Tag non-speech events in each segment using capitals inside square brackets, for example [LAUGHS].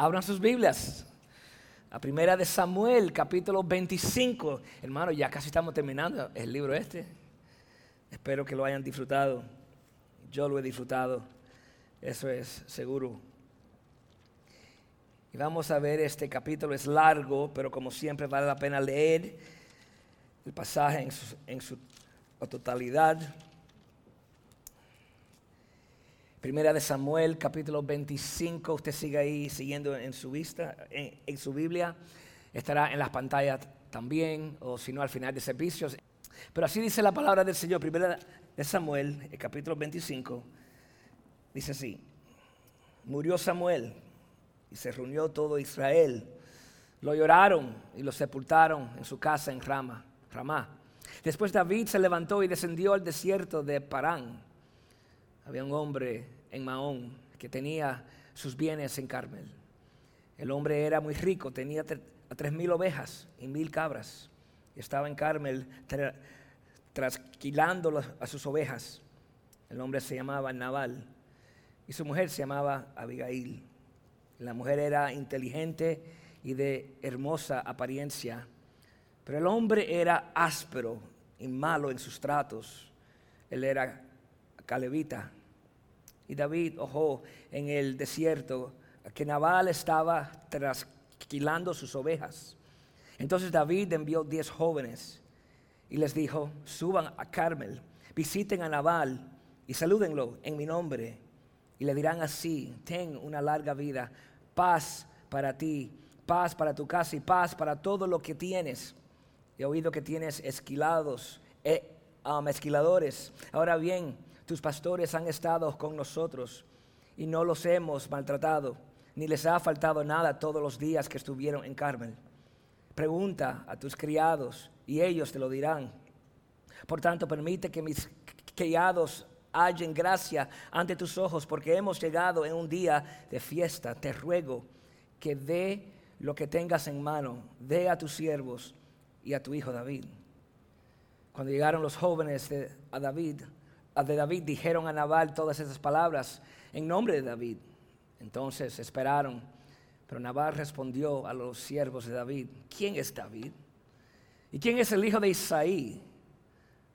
Abran sus Biblias. La primera de Samuel, capítulo 25. Hermano, ya casi estamos terminando el libro este. Espero que lo hayan disfrutado. Yo lo he disfrutado. Eso es seguro. Y vamos a ver este capítulo. Es largo, pero como siempre vale la pena leer el pasaje en su, en su totalidad. Primera de Samuel, capítulo 25. Usted sigue ahí siguiendo en su vista, en, su Biblia. Estará en las pantallas también, o si no, al final de servicios. Pero así dice la palabra del Señor. Primera de Samuel, el capítulo 25. Dice así: Murió Samuel y se reunió todo Israel. Lo lloraron y lo sepultaron en su casa en Rama, Ramá. Después David se levantó y descendió al desierto de Parán había un hombre en Mahón que tenía sus bienes en Carmel. El hombre era muy rico, tenía tres mil ovejas y mil cabras. Estaba en Carmel trasquilando a sus ovejas. El hombre se llamaba Naval y su mujer se llamaba Abigail. La mujer era inteligente y de hermosa apariencia, pero el hombre era áspero y malo en sus tratos. Él era calevita y David ojó en el desierto que Nabal estaba trasquilando sus ovejas. Entonces David envió diez jóvenes y les dijo, suban a Carmel, visiten a Nabal y salúdenlo en mi nombre. Y le dirán así, ten una larga vida, paz para ti, paz para tu casa y paz para todo lo que tienes. He oído que tienes esquilados, eh, esquiladores. Ahora bien, tus pastores han estado con nosotros y no los hemos maltratado, ni les ha faltado nada todos los días que estuvieron en Carmel. Pregunta a tus criados y ellos te lo dirán. Por tanto, permite que mis criados hallen gracia ante tus ojos, porque hemos llegado en un día de fiesta. Te ruego que dé lo que tengas en mano, dé a tus siervos y a tu hijo David. Cuando llegaron los jóvenes de, a David, de David dijeron a Nabal todas esas palabras en nombre de David. Entonces esperaron, pero Nabal respondió a los siervos de David, ¿quién es David? ¿Y quién es el hijo de Isaí?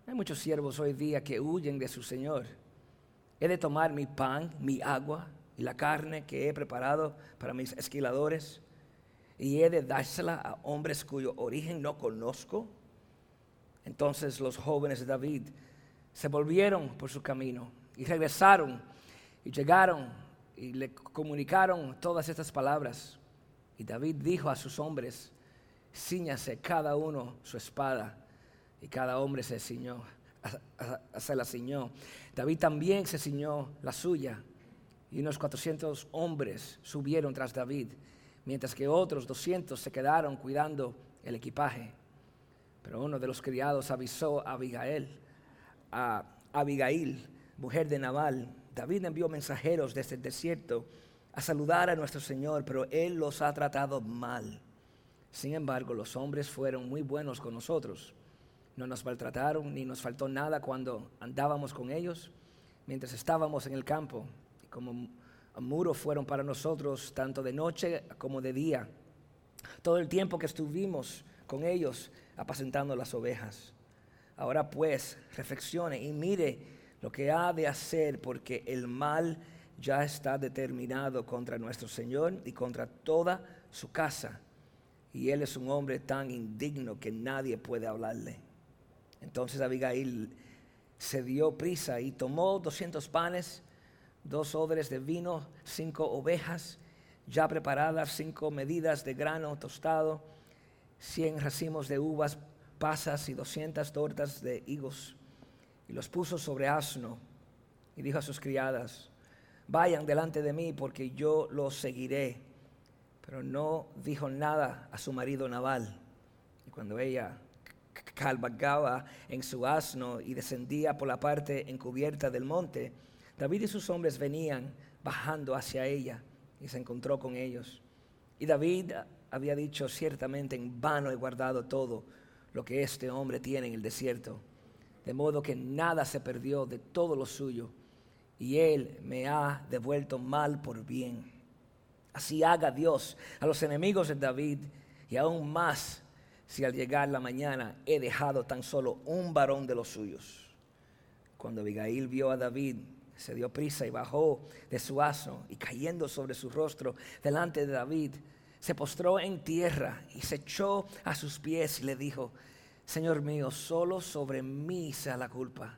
Hay muchos siervos hoy día que huyen de su Señor. He de tomar mi pan, mi agua y la carne que he preparado para mis esquiladores y he de dársela a hombres cuyo origen no conozco. Entonces los jóvenes de David se volvieron por su camino y regresaron y llegaron y le comunicaron todas estas palabras. Y David dijo a sus hombres, ciñase cada uno su espada. Y cada hombre se ciñó, se la ciñó. David también se ciñó la suya. Y unos 400 hombres subieron tras David, mientras que otros 200 se quedaron cuidando el equipaje. Pero uno de los criados avisó a Abigail a Abigail, mujer de Nabal, David envió mensajeros desde el desierto a saludar a nuestro Señor, pero Él los ha tratado mal. Sin embargo, los hombres fueron muy buenos con nosotros. No nos maltrataron ni nos faltó nada cuando andábamos con ellos, mientras estábamos en el campo. Como muro fueron para nosotros tanto de noche como de día. Todo el tiempo que estuvimos con ellos apacentando las ovejas. Ahora pues, reflexione y mire lo que ha de hacer porque el mal ya está determinado contra nuestro Señor y contra toda su casa. Y él es un hombre tan indigno que nadie puede hablarle. Entonces Abigail se dio prisa y tomó 200 panes, dos odres de vino, cinco ovejas ya preparadas, cinco medidas de grano tostado, cien racimos de uvas pasas y doscientas tortas de higos, y los puso sobre asno, y dijo a sus criadas, vayan delante de mí porque yo los seguiré. Pero no dijo nada a su marido Naval. Y cuando ella cabalgaba en su asno y descendía por la parte encubierta del monte, David y sus hombres venían bajando hacia ella y se encontró con ellos. Y David había dicho, ciertamente en vano he guardado todo lo que este hombre tiene en el desierto. De modo que nada se perdió de todo lo suyo y él me ha devuelto mal por bien. Así haga Dios a los enemigos de David y aún más si al llegar la mañana he dejado tan solo un varón de los suyos. Cuando Abigail vio a David, se dio prisa y bajó de su asno y cayendo sobre su rostro delante de David, se postró en tierra y se echó a sus pies y le dijo, Señor mío, solo sobre mí sea la culpa.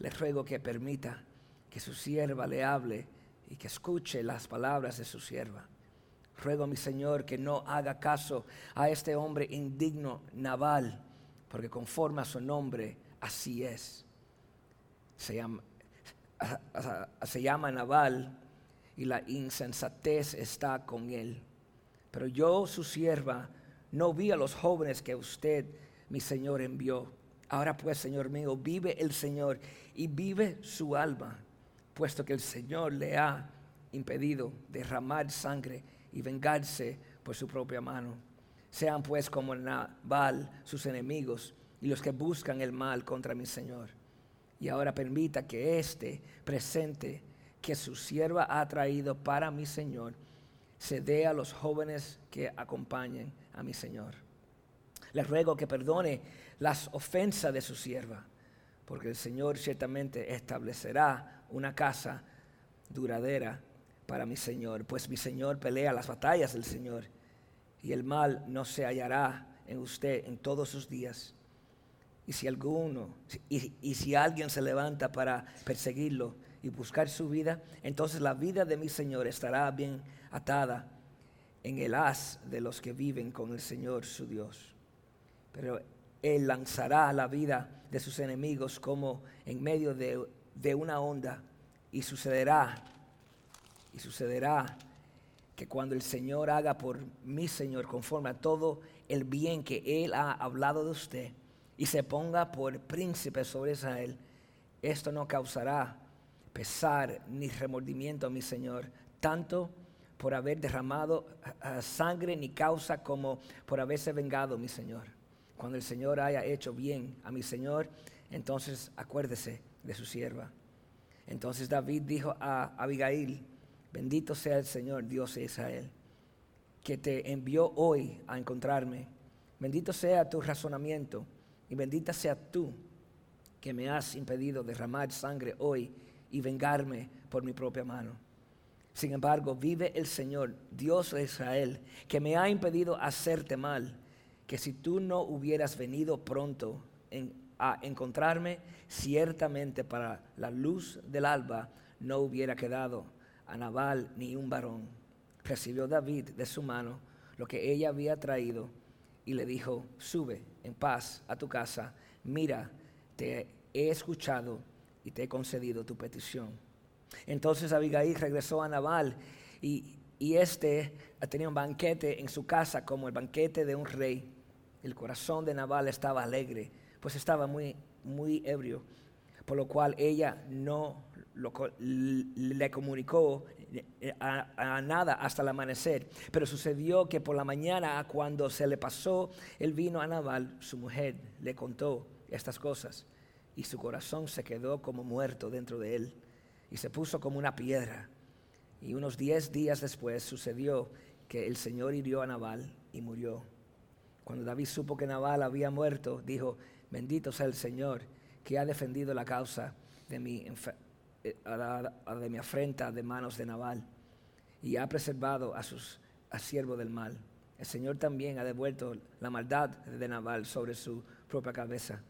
Le ruego que permita que su sierva le hable y que escuche las palabras de su sierva. Ruego a mi Señor que no haga caso a este hombre indigno Naval, porque conforme a su nombre, así es. Se llama, se llama Naval y la insensatez está con él. Pero yo, su sierva, no vi a los jóvenes que usted, mi Señor, envió. Ahora pues, Señor mío, vive el Señor y vive su alma puesto que el Señor le ha impedido derramar sangre y vengarse por su propia mano. Sean pues como Nabal sus enemigos y los que buscan el mal contra mi Señor. Y ahora permita que este presente que su sierva ha traído para mi Señor se dé a los jóvenes que acompañen a mi Señor. Le ruego que perdone las ofensas de su sierva, porque el Señor ciertamente establecerá una casa duradera para mi Señor, pues mi Señor pelea las batallas del Señor y el mal no se hallará en usted en todos sus días. Y si alguno, y, y si alguien se levanta para perseguirlo y buscar su vida, entonces la vida de mi Señor estará bien atada en el haz de los que viven con el Señor su Dios. Pero Él lanzará la vida de sus enemigos como en medio de de una onda y sucederá, y sucederá que cuando el Señor haga por mi Señor conforme a todo el bien que Él ha hablado de usted y se ponga por príncipe sobre Israel, esto no causará pesar ni remordimiento a mi Señor, tanto por haber derramado eh, sangre ni causa como por haberse vengado mi Señor. Cuando el Señor haya hecho bien a mi Señor, entonces acuérdese de su sierva. Entonces David dijo a Abigail, bendito sea el Señor, Dios de Israel, que te envió hoy a encontrarme. Bendito sea tu razonamiento y bendita sea tú que me has impedido derramar sangre hoy y vengarme por mi propia mano. Sin embargo, vive el Señor, Dios de Israel, que me ha impedido hacerte mal, que si tú no hubieras venido pronto a encontrarme, ciertamente para la luz del alba no hubiera quedado a Nabal ni un varón. Recibió David de su mano lo que ella había traído y le dijo, sube en paz a tu casa, mira, te he escuchado y te he concedido tu petición. Entonces Abigail regresó a Nabal y, y este tenía un banquete en su casa como el banquete de un rey. El corazón de Nabal estaba alegre pues estaba muy, muy ebrio, por lo cual ella no le comunicó eh, a, nada hasta el amanecer. Pero sucedió que por la mañana, cuando se le pasó el vino a Naval, su mujer le contó estas cosas y su corazón se quedó como muerto dentro de él y se puso como una piedra. Y unos diez días después sucedió que el Señor hirió a Naval y murió. Cuando David supo que Naval había muerto, dijo, Bendito sea el Señor que ha defendido la causa de mi, eh, de mi afrenta de manos de Nabal y ha preservado a sus a siervo del mal. El Señor también ha devuelto la maldad de Nabal sobre su propia cabeza.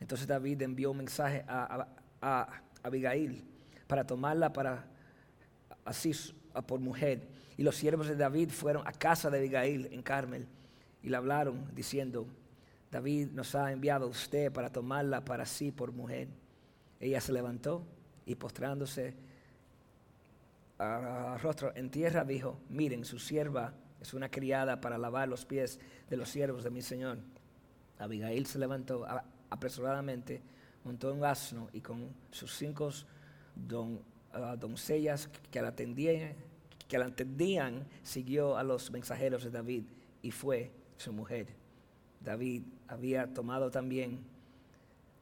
Entonces David envió un mensaje a, Abigail para tomarla para así por mujer. Y los siervos de David fueron a casa de Abigail en Carmel y le hablaron diciendo, David nos ha enviado a usted para tomarla para sí por mujer. Ella se levantó y postrándose a, rostro en tierra dijo, miren, su sierva es una criada para lavar los pies de los siervos de mi Señor. Abigail se levantó apresuradamente, montó un asno y con sus cinco ah, doncellas que la, atendían, que la atendían, siguió a los mensajeros de David y fue su mujer. David había tomado también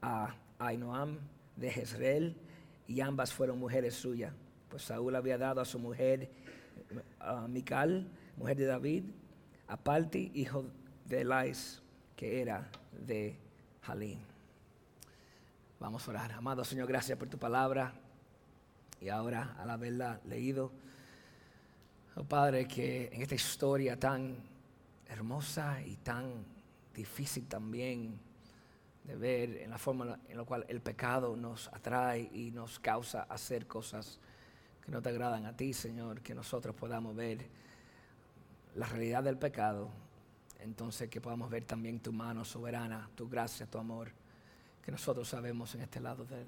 a Ainoam de Jezreel y ambas fueron mujeres suyas, pues Saúl había dado a su mujer a Mical, mujer de David, a Palti, hijo de Elais, que era de Jalín. Vamos a orar. Amado Señor, gracias por tu palabra. Y ahora, al haberla leído, oh Padre, que en esta historia tan hermosa y tan difícil también de ver en la forma en la cual el pecado nos atrae y nos causa hacer cosas que no te agradan a ti, Señor, que nosotros podamos ver la realidad del pecado, entonces que podamos ver también tu mano soberana, tu gracia, tu amor, que nosotros sabemos en este lado del,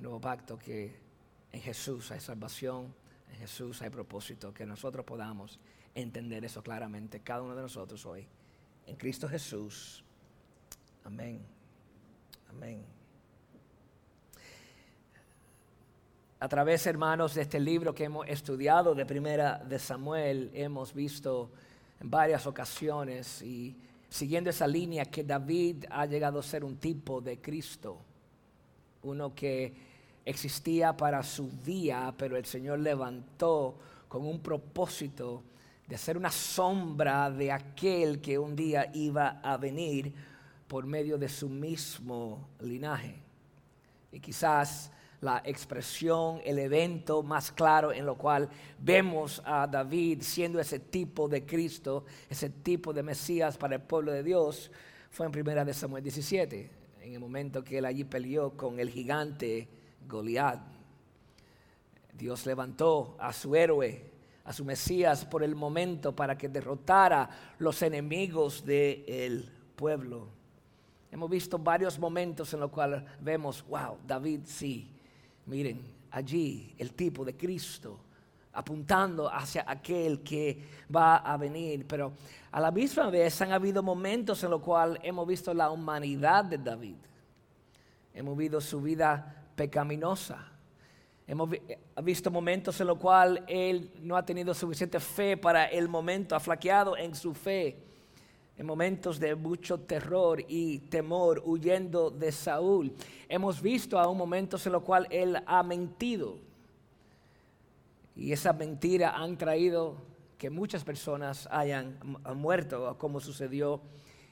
nuevo pacto que en Jesús hay salvación, en Jesús hay propósito, que nosotros podamos entender eso claramente, cada uno de nosotros hoy, en Cristo Jesús. Amén. Amén. A través, hermanos, de este libro que hemos estudiado de Primera de Samuel, hemos visto en varias ocasiones y siguiendo esa línea que David ha llegado a ser un tipo de Cristo, uno que existía para su día, pero el Señor levantó con un propósito de ser una sombra de aquel que un día iba a venir por medio de su mismo linaje. Y quizás la expresión, el evento más claro en lo cual vemos a David siendo ese tipo de Cristo, ese tipo de Mesías para el pueblo de Dios, fue en primera de Samuel 17, en el momento que él allí peleó con el gigante Goliat. Dios levantó a su héroe, a su Mesías por el momento para que derrotara los enemigos del pueblo. Hemos visto varios momentos en los cuales vemos, wow, David sí. Miren, allí el tipo de Cristo apuntando hacia aquel que va a venir. Pero a la misma vez han habido momentos en los cuales hemos visto la humanidad de David. Hemos visto su vida pecaminosa. Hemos visto momentos en los cuales él no ha tenido suficiente fe para el momento, ha flaqueado en su fe en momentos de mucho terror y temor, huyendo de Saúl. Hemos visto aún momentos en los cuales él ha mentido. Y esa mentira han traído que muchas personas hayan muerto, como sucedió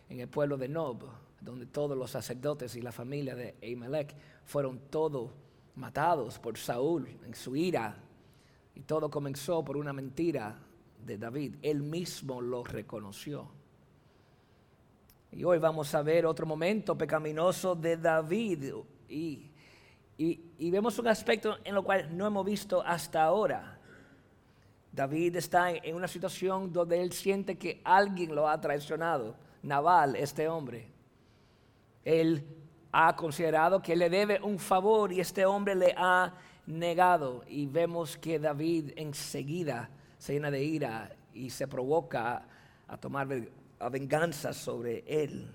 en el pueblo de Nob, donde todos los sacerdotes y la familia de Ahimelech fueron todos matados por Saúl en su ira. Y todo comenzó por una mentira de David. Él mismo lo reconoció. Y hoy vamos a ver otro momento pecaminoso de David. Y, vemos un aspecto en lo cual no hemos visto hasta ahora. David está en, una situación donde él siente que alguien lo ha traicionado. Naval, este hombre. Él ha considerado que le debe un favor y este hombre le ha negado. Y vemos que David enseguida se llena de ira y se provoca a tomar a venganza sobre él.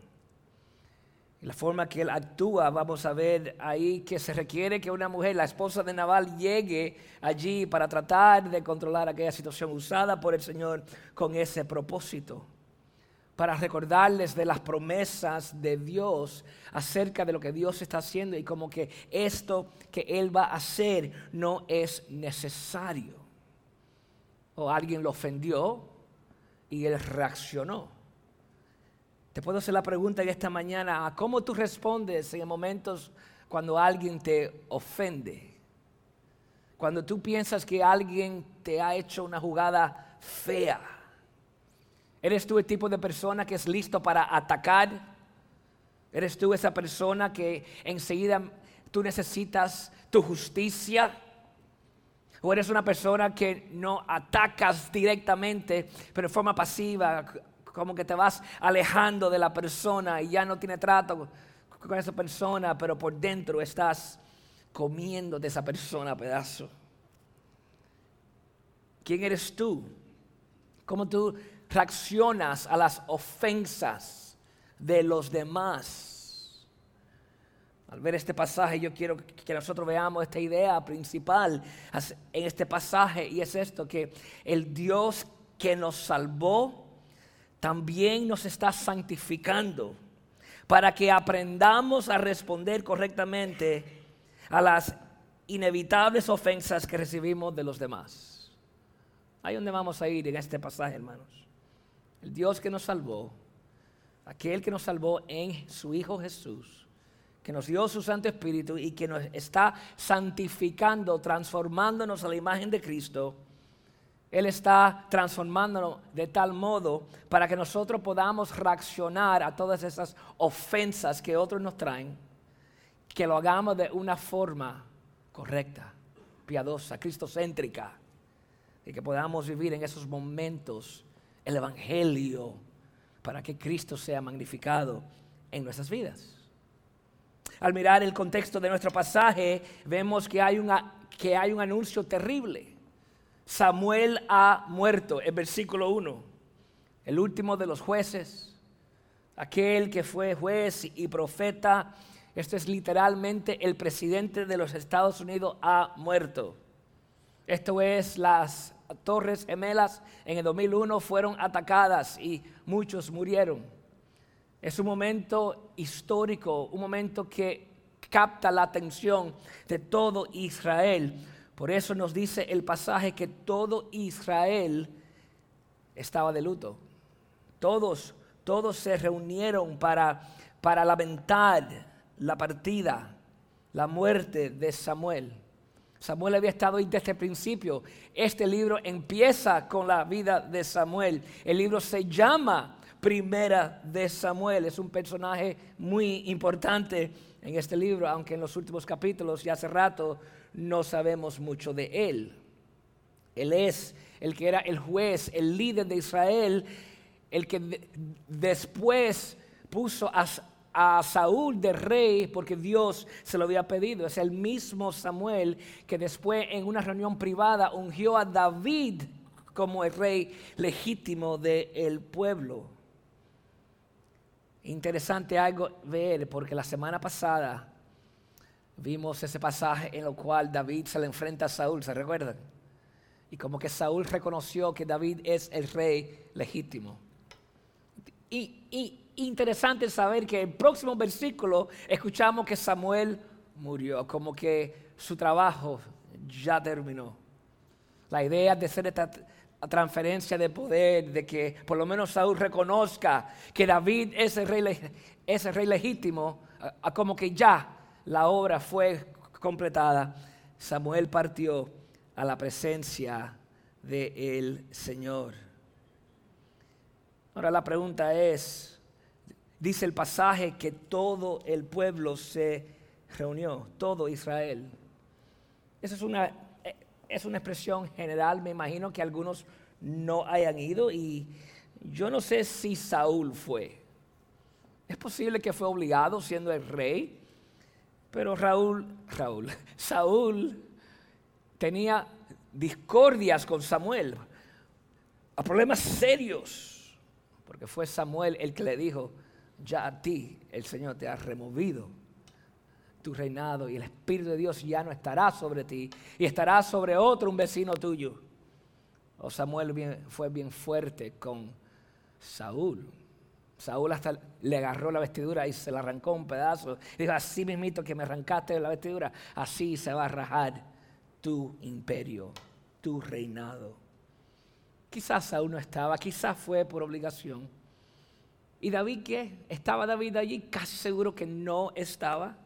La forma que él actúa, vamos a ver ahí que se requiere que una mujer, la esposa de Naval, llegue allí para tratar de controlar aquella situación usada por el Señor con ese propósito. Para recordarles de las promesas de Dios acerca de lo que Dios está haciendo y como que esto que Él va a hacer no es necesario. O alguien lo ofendió y Él reaccionó. Te puedo hacer la pregunta en esta mañana, ¿cómo tú respondes en momentos cuando alguien te ofende? Cuando tú piensas que alguien te ha hecho una jugada fea. ¿Eres tú el tipo de persona que es listo para atacar? ¿Eres tú esa persona que enseguida tú necesitas tu justicia? ¿O eres una persona que no atacas directamente, pero de forma pasiva, como que te vas alejando de la persona y ya no tiene trato con esa persona, pero por dentro estás comiendo de esa persona pedazo. ¿Quién eres tú? ¿Cómo tú reaccionas a las ofensas de los demás? Al ver este pasaje, yo quiero que nosotros veamos esta idea principal en este pasaje y es esto, que el Dios que nos salvó, también nos está santificando para que aprendamos a responder correctamente a las inevitables ofensas que recibimos de los demás. Ahí donde vamos a ir en este pasaje, hermanos. El Dios que nos salvó, aquel que nos salvó en su Hijo Jesús, que nos dio su Santo Espíritu y que nos está santificando, transformándonos a la imagen de Cristo. Él está transformándonos de tal modo para que nosotros podamos reaccionar a todas esas ofensas que otros nos traen, que lo hagamos de una forma correcta, piadosa, cristocéntrica, y que podamos vivir en esos momentos el Evangelio para que Cristo sea magnificado en nuestras vidas. Al mirar el contexto de nuestro pasaje, vemos que hay, que hay un anuncio terrible. Samuel ha muerto, en versículo 1, el último de los jueces, aquel que fue juez y profeta. Esto es literalmente el presidente de los Estados Unidos ha muerto. Esto es las torres gemelas en el 2001 fueron atacadas y muchos murieron. Es un momento histórico, un momento que capta la atención de todo Israel. Por eso nos dice el pasaje que todo Israel estaba de luto. Todos, todos se reunieron para, para lamentar la partida, la muerte de Samuel. Samuel había estado ahí desde el principio. Este libro empieza con la vida de Samuel. El libro se llama Primera de Samuel. Es un personaje muy importante en este libro, aunque en los últimos capítulos y hace rato no sabemos mucho de él. Él es el que era el juez, el líder de Israel, el que después puso a, a Saúl de rey porque Dios se lo había pedido. Es el mismo Samuel que después en una reunión privada ungió a David como el rey legítimo del pueblo. Interesante algo ver porque la semana pasada vimos ese pasaje en el cual David se le enfrenta a Saúl, ¿se recuerdan? Y como que Saúl reconoció que David es el rey legítimo. Y, y interesante saber que el próximo versículo escuchamos que Samuel murió, como que su trabajo ya terminó. La idea de hacer esta transferencia de poder, de que por lo menos Saúl reconozca que David es el rey, legítimo, como que ya la obra fue completada. Samuel partió a la presencia del Señor. Ahora la pregunta es, dice el pasaje que todo el pueblo se reunió, todo Israel. Esa es una, es una expresión general, me imagino que algunos no hayan ido y yo no sé si Saúl fue. Es posible que fue obligado siendo el rey, pero Raúl, Raúl, [LAUGHS] Saúl tenía discordias con Samuel, problemas serios, porque fue Samuel el que le dijo, ya a ti el Señor te ha removido tu reinado y el Espíritu de Dios ya no estará sobre ti y estará sobre otro, un vecino tuyo. O oh, Samuel fue bien fuerte con Saúl. Saúl hasta le agarró la vestidura y se la arrancó un pedazo. Dijo, así mismito que me arrancaste la vestidura, así se va a rajar tu imperio, tu reinado. Quizás Saúl no estaba, quizás fue por obligación. ¿Y David qué? ¿Estaba David allí? Casi seguro que no estaba.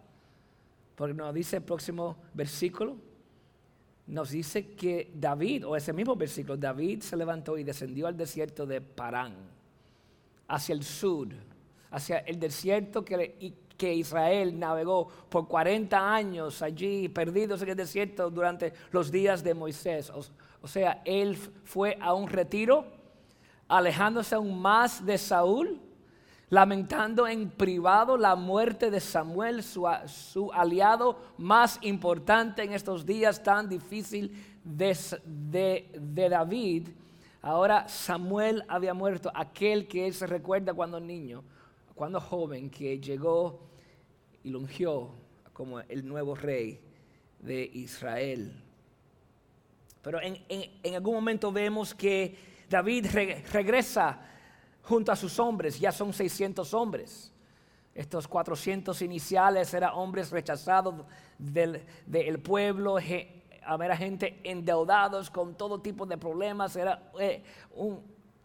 Porque nos dice el próximo versículo, nos dice que David, o ese mismo versículo, David se levantó y descendió al desierto de Parán, hacia el sur, hacia el desierto que, que Israel navegó por 40 años allí, perdidos en el desierto durante los días de Moisés. o sea, él fue a un retiro, alejándose aún más de Saúl lamentando en privado la muerte de Samuel, su, aliado más importante en estos días tan difíciles de, de, David. Ahora Samuel había muerto, aquel que él se recuerda cuando niño, cuando joven, que llegó y lo ungió como el nuevo rey de Israel. Pero en, algún momento vemos que David regresa junto a sus hombres, ya son 600 hombres. Estos 400 iniciales eran hombres rechazados del, pueblo, a ver a gente endeudados con todo tipo de problemas. Era eh,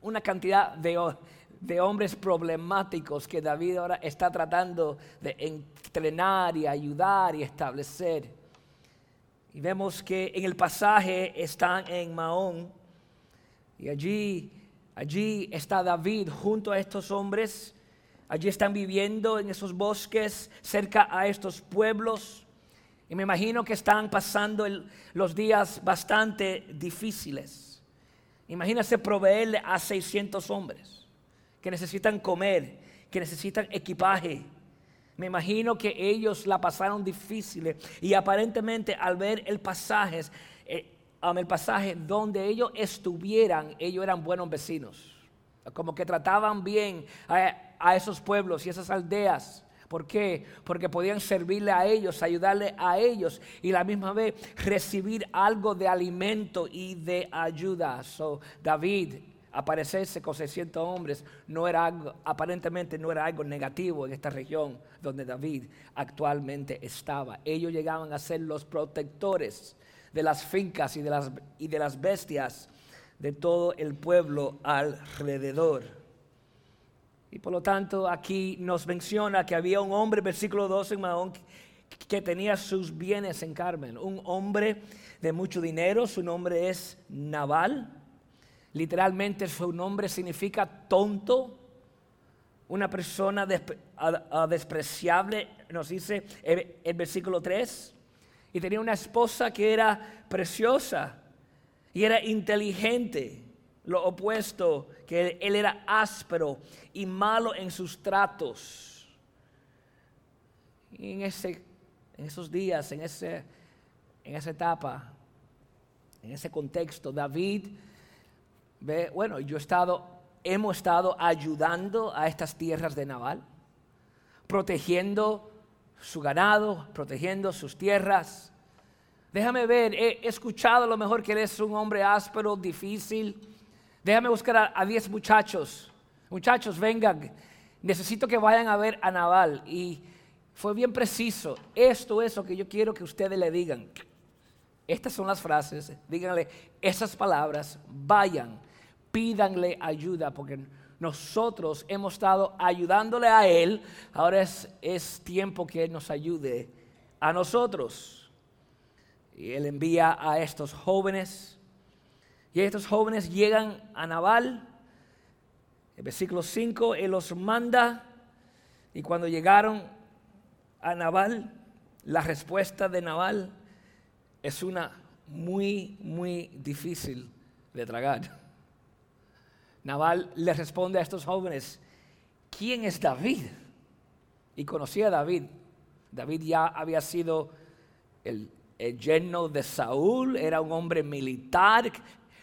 una cantidad de, de hombres problemáticos que David ahora está tratando de entrenar y ayudar y establecer. Y vemos que en el pasaje están en Mahón y allí, allí está David junto a estos hombres. Allí están viviendo en esos bosques cerca a estos pueblos. Y me imagino que están pasando los días bastante difíciles. Imagínese proveerle a 600 hombres que necesitan comer, que necesitan equipaje. Me imagino que ellos la pasaron difícil y aparentemente al ver el pasaje, eh, el pasaje donde ellos estuvieran, ellos eran buenos vecinos. Como que trataban bien a esos pueblos y esas aldeas. ¿Por qué? Porque podían servirle a ellos, ayudarle a ellos y la misma vez recibir algo de alimento y de ayuda. So, David, aparecerse con 600 hombres, no era algo, aparentemente no era algo negativo en esta región donde David actualmente estaba. Ellos llegaban a ser los protectores de las fincas y de las, y de las bestias de todo el pueblo alrededor. Y por lo tanto aquí nos menciona que había un hombre, versículo 12 en Mahón, que tenía sus bienes en Carmen. Un hombre de mucho dinero, su nombre es Naval. Literalmente su nombre significa tonto, una persona despreciable, nos dice el versículo 3. Y tenía una esposa que era preciosa y era inteligente lo opuesto, que él era áspero y malo en sus tratos. Y en, ese, en esos días, en, ese, en esa etapa, en ese contexto, David, ve, bueno, yo he estado, hemos estado ayudando a estas tierras de Naval, protegiendo su ganado, protegiendo sus tierras. Déjame ver, he escuchado a lo mejor que él es un hombre áspero, difícil, Déjame buscar a 10 muchachos. Muchachos, vengan. Necesito que vayan a ver a Naval. Y fue bien preciso. Esto es lo que yo quiero que ustedes le digan. Estas son las frases. Díganle esas palabras. Vayan. Pídanle ayuda. Porque nosotros hemos estado ayudándole a Él. Ahora es, tiempo que Él nos ayude a nosotros. Y Él envía a estos jóvenes y estos jóvenes llegan a Naval. El versículo 5, Él los manda. Y cuando llegaron a Naval, la respuesta de Naval es una muy, muy difícil de tragar. Naval le responde a estos jóvenes, ¿quién es David? Y conocía a David. David ya había sido el, el yerno de Saúl, era un hombre militar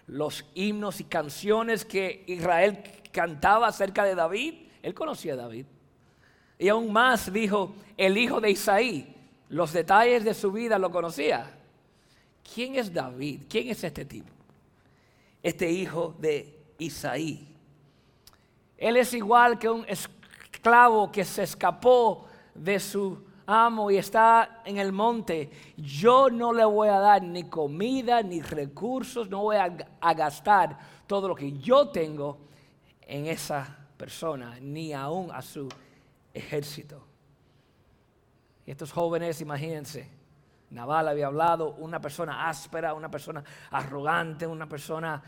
los himnos y canciones que Israel cantaba acerca de David, él conocía a David. Y aún más dijo, el hijo de Isaí, los detalles de su vida lo conocía. ¿Quién es David? ¿Quién es este tipo? Este hijo de Isaí. Él es igual que un esclavo que se escapó de su amo y está en el monte, yo no le voy a dar ni comida ni recursos, no voy a, gastar todo lo que yo tengo en esa persona, ni aún a su ejército. Y estos jóvenes, imagínense, Naval había hablado, una persona áspera, una persona arrogante, una persona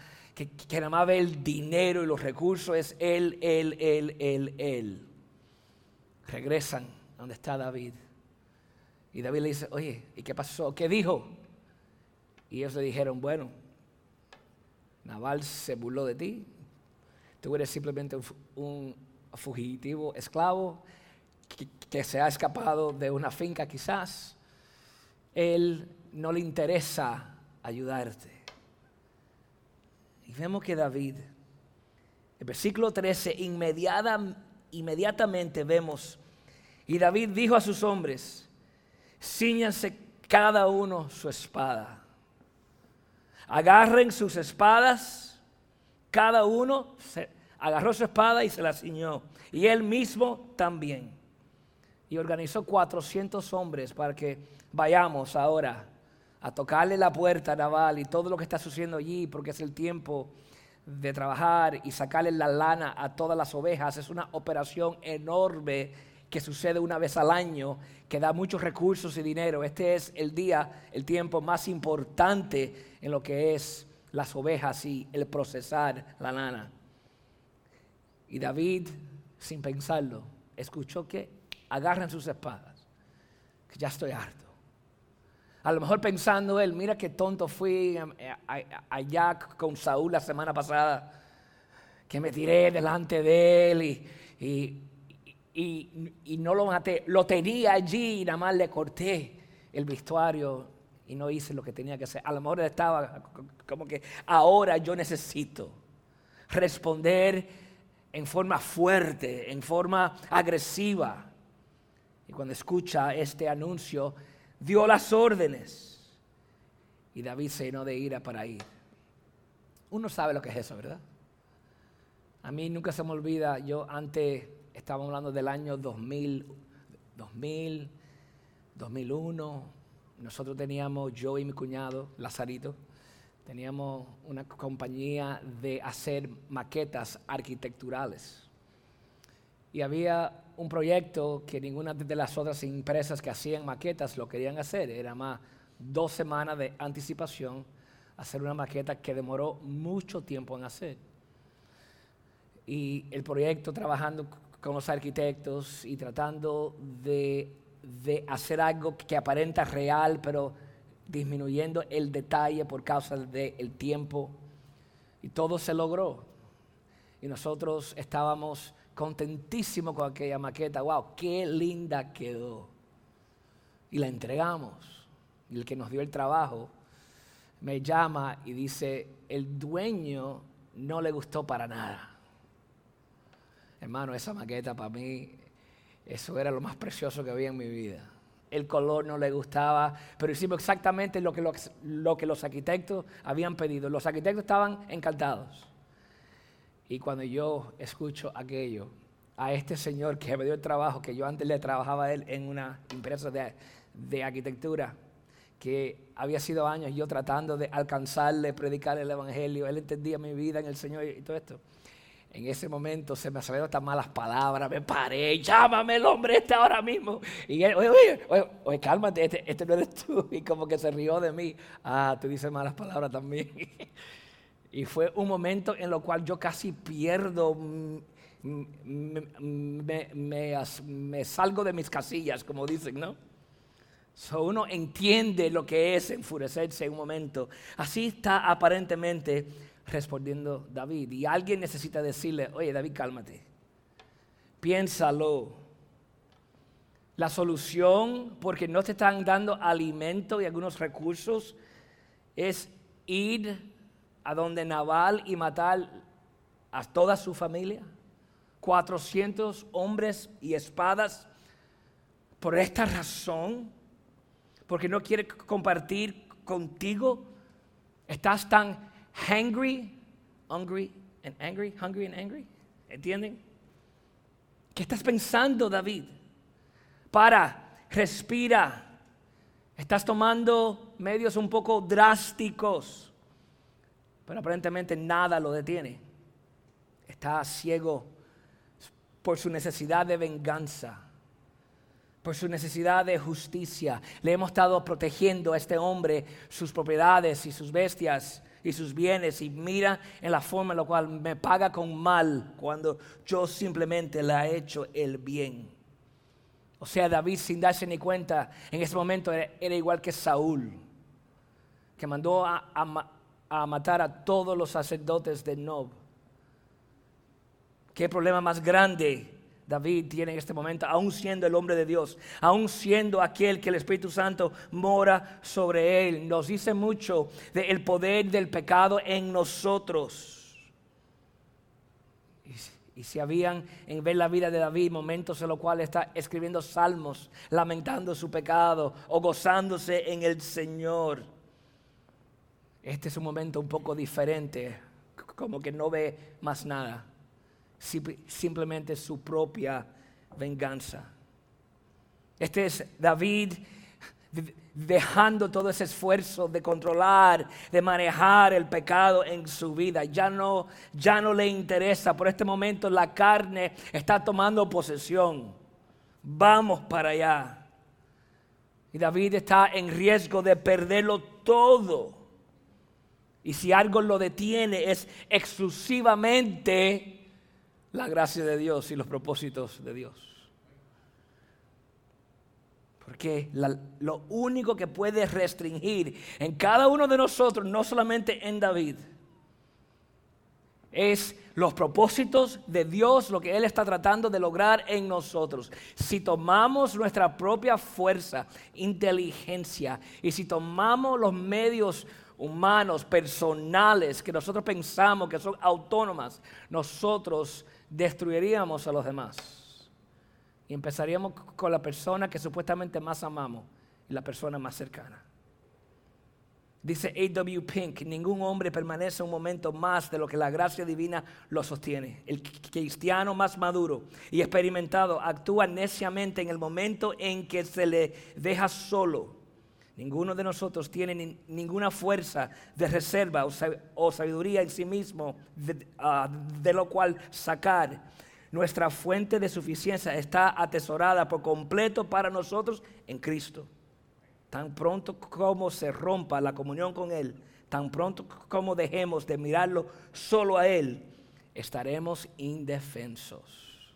que, que nada más ve el dinero y los recursos, es él, él, él, él, él. Regresan donde está David. Y David le dice, oye, ¿y qué pasó? ¿Qué dijo? Y ellos le dijeron, bueno, Naval se burló de ti, tú eres simplemente un, fugitivo esclavo que, que, se ha escapado de una finca quizás. Él no le interesa ayudarte. Y vemos que David, el versículo 13, inmediata, inmediatamente vemos, y David dijo a sus hombres, ciñanse cada uno su espada. Agarren sus espadas, cada uno agarró su espada y se la ciñó. Y él mismo también. Y organizó 400 hombres para que vayamos ahora a tocarle la puerta a Naval y todo lo que está sucediendo allí, porque es el tiempo de trabajar y sacarle la lana a todas las ovejas. Es una operación enorme que sucede una vez al año, que da muchos recursos y dinero. Este es el día, el tiempo más importante en lo que es las ovejas y el procesar la lana. Y David, sin pensarlo, escuchó que agarran sus espadas, que ya estoy harto. A lo mejor pensando él, mira qué tonto fui allá con Saúl la semana pasada, que me tiré delante de él y, y, no lo maté. Lo tenía allí y nada más le corté el vestuario y no hice lo que tenía que hacer. A lo mejor estaba como que ahora yo necesito responder en forma fuerte, en forma agresiva. Y cuando escucha este anuncio, dio las órdenes. Y David se llenó de ira para ir. Uno sabe lo que es eso, ¿verdad? A mí nunca se me olvida, yo antes estábamos hablando del año 2000, 2000, 2001. Nosotros teníamos, yo y mi cuñado, Lazarito, teníamos una compañía de hacer maquetas arquitecturales. Y había un proyecto que ninguna de las otras empresas que hacían maquetas lo querían hacer. Era más dos semanas de anticipación hacer una maqueta que demoró mucho tiempo en hacer. Y el proyecto trabajando con los arquitectos y tratando de, de hacer algo que aparenta real, pero disminuyendo el detalle por causa del tiempo. Y todo se logró. Y nosotros estábamos contentísimos con aquella maqueta. ¡Wow! ¡Qué linda quedó! Y la entregamos. Y el que nos dio el trabajo me llama y dice, el dueño no le gustó para nada. Hermano, esa maqueta para mí, eso era lo más precioso que había en mi vida. El color no le gustaba, pero hicimos exactamente lo que, lo, que los arquitectos habían pedido. Los arquitectos estaban encantados. Y cuando yo escucho aquello, a este señor que me dio el trabajo, que yo antes le trabajaba a él en una empresa de, de arquitectura, que había sido años yo tratando de alcanzarle, predicar el Evangelio, él entendía mi vida en el Señor y todo esto. En ese momento se me salieron estas malas palabras, me paré, llámame el hombre este ahora mismo. Y él, oye, oye, oye, cálmate, este, este, no eres tú. [LAUGHS] Y como que se rió de mí. Ah, tú dices malas palabras también. [LAUGHS] y fue un momento en lo cual yo casi pierdo, me, me, salgo de mis casillas, como dicen, ¿no? So uno entiende lo que es enfurecerse en un momento. Así está aparentemente respondiendo David. Y alguien necesita decirle, oye David, cálmate. Piénsalo. La solución, porque no te están dando alimento y algunos recursos, es ir a donde Naval y matar a toda su familia. 400 hombres y espadas. Por esta razón, porque no quiere compartir contigo, estás tan hungry, hungry and angry, hungry and angry. ¿Entienden? ¿Qué estás pensando, David? Para, respira. Estás tomando medios un poco drásticos, pero aparentemente nada lo detiene. Está ciego por su necesidad de venganza, por su necesidad de justicia. Le hemos estado protegiendo a este hombre sus propiedades y sus bestias y sus bienes y mira en la forma en la cual me paga con mal cuando yo simplemente le he hecho el bien. O sea, David sin darse ni cuenta en ese momento era, igual que Saúl, que mandó a, a matar a todos los sacerdotes de Nob. ¿Qué problema más grande David tiene en este momento, aún siendo el hombre de Dios, aún siendo aquel que el Espíritu Santo mora sobre él. Nos dice mucho del poder del pecado en nosotros. Y, si habían en ver la vida de David momentos en los cuales está escribiendo salmos, lamentando su pecado o gozándose en el Señor. Este es un momento un poco diferente, como que no ve más nada simplemente su propia venganza. Este es David dejando todo ese esfuerzo de controlar, de manejar el pecado en su vida. Ya no, ya no le interesa. Por este momento la carne está tomando posesión. Vamos para allá. Y David está en riesgo de perderlo todo. Y si algo lo detiene es exclusivamente la gracia de Dios y los propósitos de Dios. Porque lo único que puede restringir en cada uno de nosotros, no solamente en David, es los propósitos de Dios, lo que Él está tratando de lograr en nosotros. Si tomamos nuestra propia fuerza, inteligencia, y si tomamos los medios humanos, personales, que nosotros pensamos que son autónomas, nosotros destruiríamos a los demás. Y empezaríamos con la persona que supuestamente más amamos y la persona más cercana. Dice A.W. Pink, ningún hombre permanece un momento más de lo que la gracia divina lo sostiene. El cristiano más maduro y experimentado actúa neciamente en el momento en que se le deja solo. Ninguno de nosotros tiene ninguna fuerza de reserva o, sabiduría en sí mismo ah, de lo cual sacar. Nuestra fuente de suficiencia está atesorada por completo para nosotros en Cristo. Tan pronto como se rompa la comunión con Él, tan pronto como dejemos de mirarlo solo a Él, estaremos indefensos.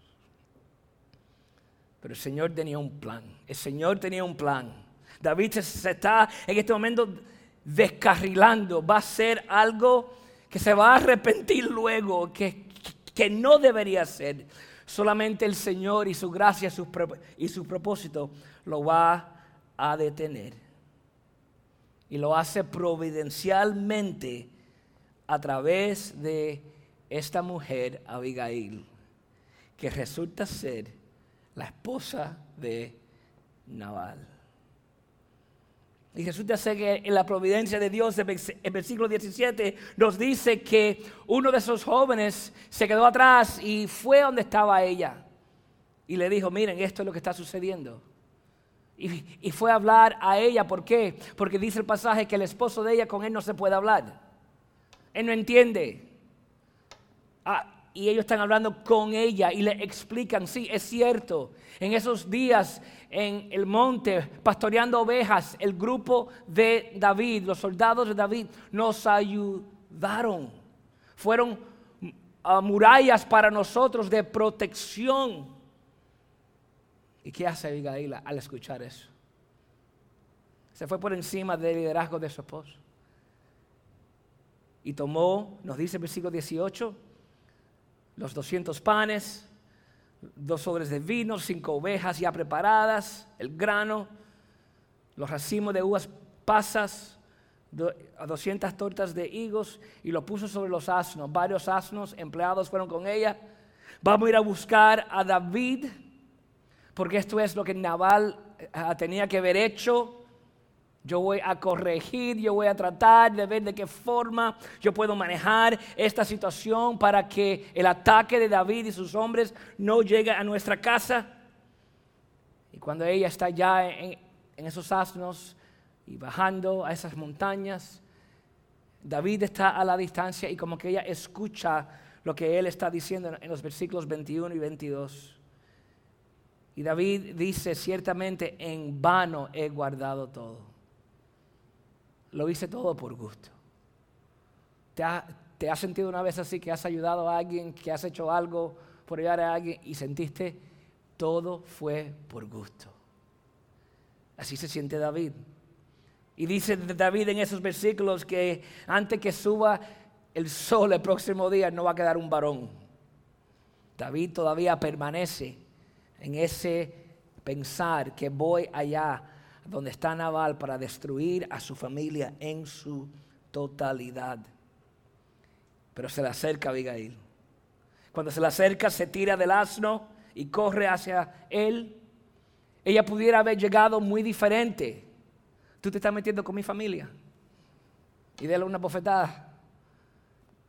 Pero el Señor tenía un plan. El Señor tenía un plan. David se está en este momento descarrilando. Va a ser algo que se va a arrepentir luego, que, que no debería ser. Solamente el Señor y su gracia y su propósito lo va a detener. Y lo hace providencialmente a través de esta mujer, Abigail, que resulta ser la esposa de Naval. Y resulta ser que en la providencia de Dios, en el versículo 17, nos dice que uno de esos jóvenes se quedó atrás y fue donde estaba ella. Y le dijo, miren, esto es lo que está sucediendo. Y, fue a hablar a ella. ¿Por qué? Porque dice el pasaje que el esposo de ella con él no se puede hablar. Él no entiende. Ah, y ellos están hablando con ella y le explican, sí, es cierto. En esos días en el monte, pastoreando ovejas, el grupo de David, los soldados de David, nos ayudaron. Fueron ah, murallas para nosotros de protección. ¿Y qué hace Abigail al escuchar eso? Se fue por encima del liderazgo de su esposo. Y tomó, nos dice el versículo 18, los 200 panes, dos sobres de vino, cinco ovejas ya preparadas, el grano, los racimos de uvas pasas, 200 tortas de higos y lo puso sobre los asnos. Varios asnos empleados fueron con ella. Vamos a ir a buscar a David porque esto es lo que Naval eh, tenía que haber hecho. Yo voy a corregir, yo voy a tratar de ver de qué forma yo puedo manejar esta situación para que el ataque de David y sus hombres no llegue a nuestra casa. Y cuando ella está ya en, esos asnos y bajando a esas montañas, David está a la distancia y como que ella escucha lo que él está diciendo en los versículos 21 y 22. Y David dice, ciertamente en vano he guardado todo. Lo hice todo por gusto. ¿Te, has sentido una vez así que has ayudado a alguien, que has hecho algo por ayudar a alguien y sentiste todo fue por gusto? Así se siente David. Y dice David en esos versículos que antes que suba el sol el próximo día no va a quedar un varón. David todavía permanece en ese pensar que voy allá donde está Naval para destruir a su familia en su totalidad. Pero se le acerca Abigail. Cuando se le acerca, se tira del asno y corre hacia él. Ella pudiera haber llegado muy diferente. Tú te estás metiendo con mi familia. Y déle una bofetada.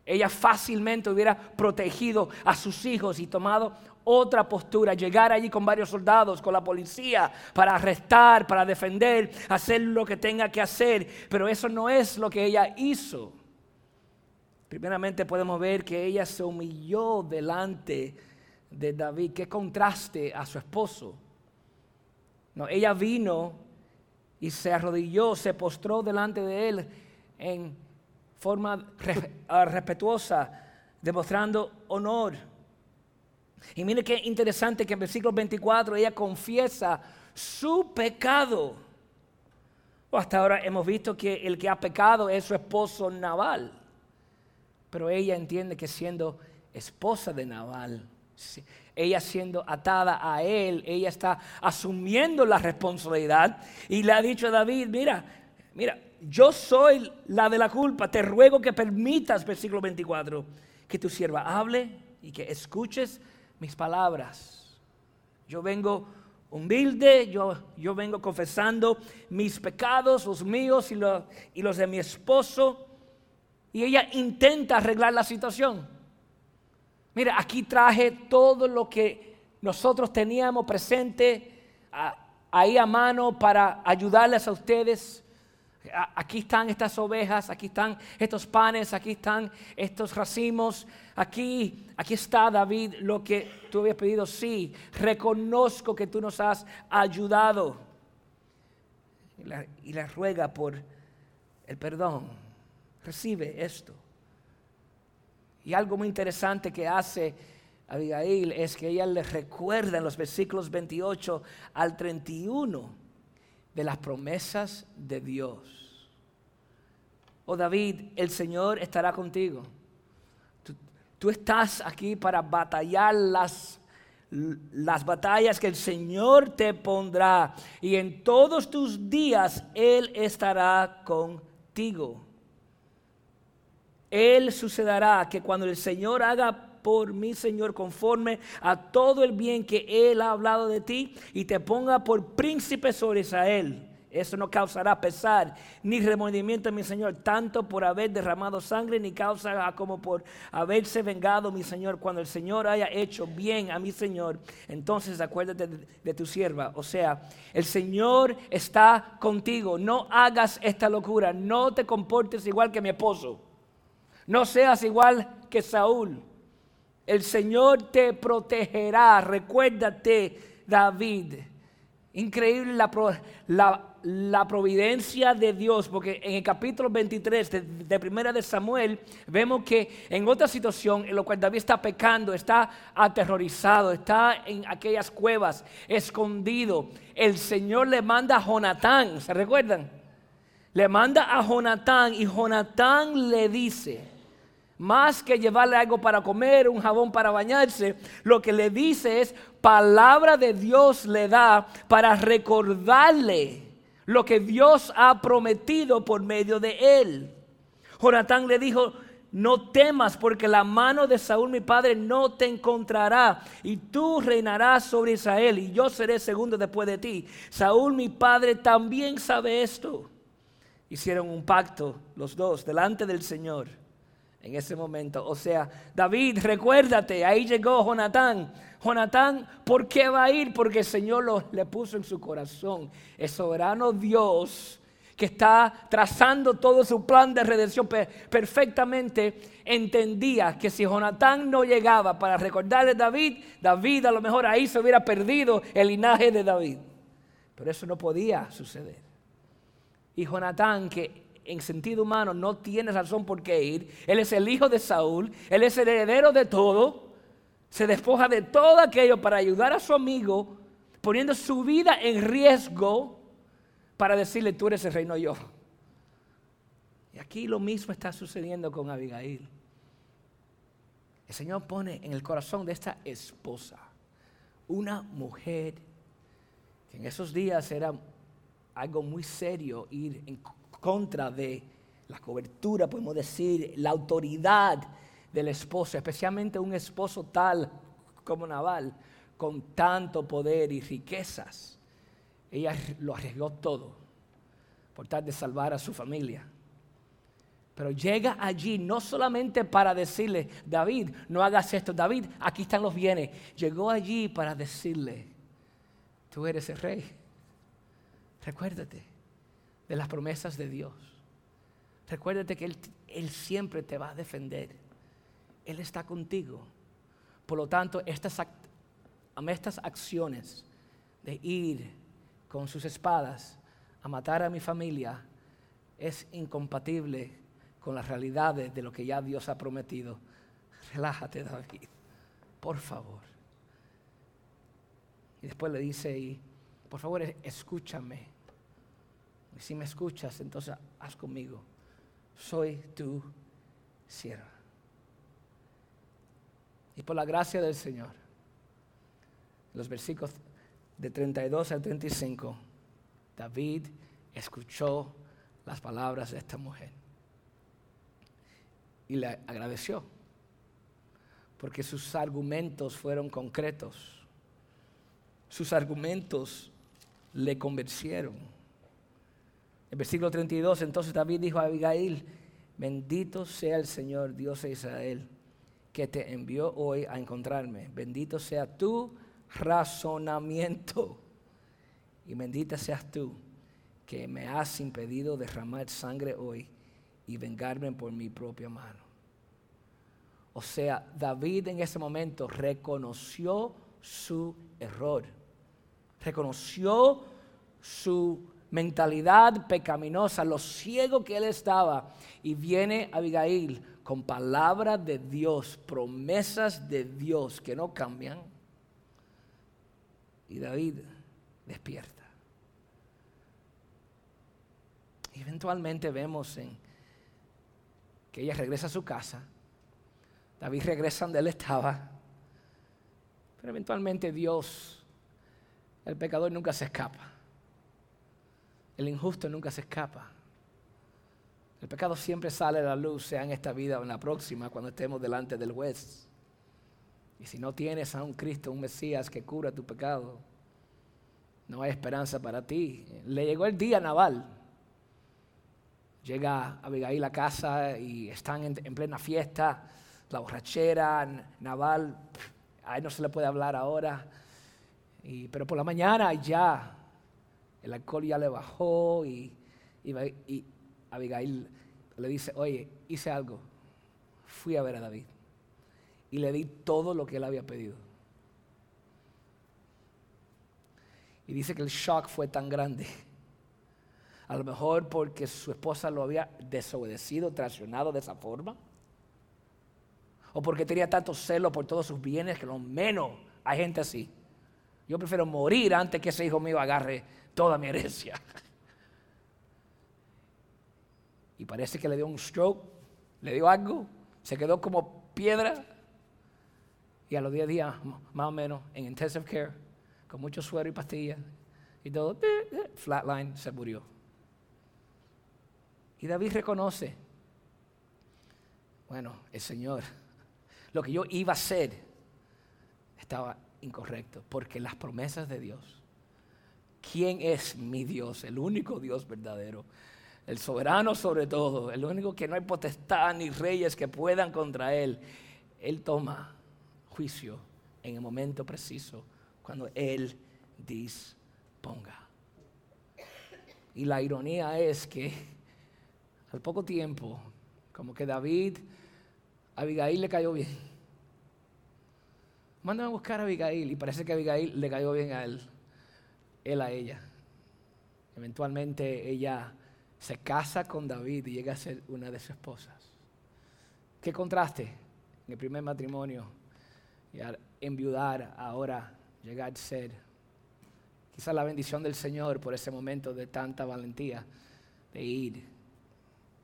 ella fácilmente hubiera protegido a sus hijos y tomado otra postura, llegar allí con varios soldados, con la policía, para arrestar, para defender, hacer lo que tenga que hacer. Pero eso no es lo que ella hizo. Primeramente podemos ver que ella se humilló delante de David. Qué contraste a su esposo. No, ella vino y se arrodilló, se postró delante de él en forma [LAUGHS] ah, respetuosa, demostrando honor. Y mire qué interesante que en versículo 24 ella confiesa su pecado. hasta ahora hemos visto que el que ha pecado es su esposo Naval. Pero ella entiende que siendo esposa de Naval, ella siendo atada a él, ella está asumiendo la responsabilidad y le ha dicho a David, mira, mira, yo soy la de la culpa, te ruego que permitas, versículo 24, que tu sierva hable y que escuches mis palabras. Yo vengo humilde, yo, yo vengo confesando mis pecados, los míos y, y los de mi esposo, y ella intenta arreglar la situación. Mira, aquí traje todo lo que nosotros teníamos presente ahí a mano para ayudarles a ustedes Aquí están estas ovejas, aquí están estos panes, aquí están estos racimos. Aquí, aquí está David lo que tú habías pedido. Sí, reconozco que tú nos has ayudado. Y le ruega por el perdón. Recibe esto. Y algo muy interesante que hace Abigail es que ella le recuerda en los versículos 28 al 31 de las promesas de Dios. Oh David, el Señor estará contigo. Tú, estás aquí para batallar las, las batallas que el Señor te pondrá. Y en todos tus días Él estará contigo. Él sucederá que cuando el Señor haga por mí, Señor, conforme a todo el bien que Él ha hablado de ti y te ponga por príncipe sobre Israel. Eso no causará pesar ni remordimiento, mi Señor, tanto por haber derramado sangre, ni causa como por haberse vengado, mi Señor. Cuando el Señor haya hecho bien a mi Señor, entonces acuérdate de, de, tu sierva. O sea, el Señor está contigo. No hagas esta locura. No te comportes igual que mi esposo. No seas igual que Saúl. El Señor te protegerá. Recuérdate, David. Increíble la, providencia de Dios, porque en el capítulo 23 de, de, Primera de Samuel vemos que en otra situación en la cual David está pecando, está aterrorizado, está en aquellas cuevas, escondido, el Señor le manda a Jonatán, ¿se recuerdan? Le manda a Jonatán y Jonatán le dice, más que llevarle algo para comer, un jabón para bañarse, lo que le dice es palabra de Dios le da para recordarle lo que Dios ha prometido por medio de él. Jonatán le dijo, no temas porque la mano de Saúl mi padre no te encontrará y tú reinarás sobre Israel y yo seré segundo después de ti. Saúl mi padre también sabe esto. Hicieron un pacto los dos delante del Señor en ese momento. O sea, David, recuérdate, ahí llegó Jonatán. Jonatán, ¿por qué va a ir? Porque el Señor lo, le puso en su corazón. El soberano Dios que está trazando todo su plan de redención perfectamente, entendía que si Jonatán no llegaba para recordarle a David, David a lo mejor ahí se hubiera perdido el linaje de David. Pero eso no podía suceder. Y Jonatán, que en sentido humano no tiene razón por qué ir. Él es el hijo de Saúl, él es el heredero de todo. Se despoja de todo aquello para ayudar a su amigo, poniendo su vida en riesgo para decirle, tú eres el reino yo. Y aquí lo mismo está sucediendo con Abigail. El Señor pone en el corazón de esta esposa una mujer que en esos días era algo muy serio ir en contra de la cobertura, podemos decir, la autoridad del esposo, especialmente un esposo tal como Naval, con tanto poder y riquezas. Ella lo arriesgó todo por tal de salvar a su familia. Pero llega allí no solamente para decirle, David, no hagas esto, David, aquí están los bienes. Llegó allí para decirle, tú eres el rey. Recuérdate de las promesas de Dios. Recuérdate que Él, Él siempre te va a defender. Él está contigo. Por lo tanto, estas, estas acciones de ir con sus espadas a matar a mi familia es incompatible con las realidades de lo que ya Dios ha prometido. Relájate, David, por favor. Y después le dice, y, por favor, escúchame. Si me escuchas, entonces haz conmigo. Soy tu sierva. Y por la gracia del Señor, los versículos de 32 al 35, David escuchó las palabras de esta mujer y le agradeció, porque sus argumentos fueron concretos, sus argumentos le convencieron. El versículo 32, entonces David dijo a Abigail, bendito sea el Señor Dios de Israel, que te envió hoy a encontrarme. Bendito sea tu razonamiento y bendita seas tú que me has impedido derramar sangre hoy y vengarme por mi propia mano. O sea, David en ese momento reconoció su error, reconoció su mentalidad pecaminosa, lo ciego que él estaba. Y viene Abigail con palabras de Dios, promesas de Dios que no cambian. Y David despierta. eventualmente vemos en que ella regresa a su casa. David regresa donde él estaba. Pero eventualmente Dios, el pecador nunca se escapa. El injusto nunca se escapa. El pecado siempre sale a la luz, sea en esta vida o en la próxima, cuando estemos delante del juez. Y si no tienes a un Cristo, un Mesías que cura tu pecado, no hay esperanza para ti. Le llegó el día naval Llega Abigail a casa y están en, plena fiesta, la borrachera, Naval, a él no se le puede hablar ahora. pero por la mañana ya el alcohol ya le bajó y, Abigail le dice, oye, hice algo, fui a ver a David y le di todo lo que él había pedido. Y dice que el shock fue tan grande a lo mejor porque su esposa lo había desobedecido, traicionado de esa forma. O porque tenía tanto celo por todos sus bienes que lo menos hay gente así. Yo prefiero morir antes que ese hijo mío agarre toda mi herencia. [LAUGHS] Y parece que le dio un stroke, le dio algo, se quedó como piedra. Y a los 10 días, más o menos, en intensive care, con mucho suero y pastillas y todo, [LAUGHS] flatline, se murió. Y David reconoce, bueno, el Señor, [LAUGHS] lo que yo iba a hacer estaba incorrecto, porque las promesas de Dios, ¿quién es mi Dios? El único Dios verdadero, el soberano sobre todo, el único que no hay potestad ni reyes que puedan contra Él. Él toma juicio en el momento preciso, cuando Él disponga. Y la ironía es que al poco tiempo, como que David, a Abigail le cayó bien. Mandan a buscar a Abigail y parece que Abigail le cayó bien a él, él a ella. Eventualmente ella se casa con David y llega a ser una de sus esposas. ¿Qué contraste? En el primer matrimonio y al enviudar ahora llegar a ser quizás la bendición del Señor por ese momento de tanta valentía de ir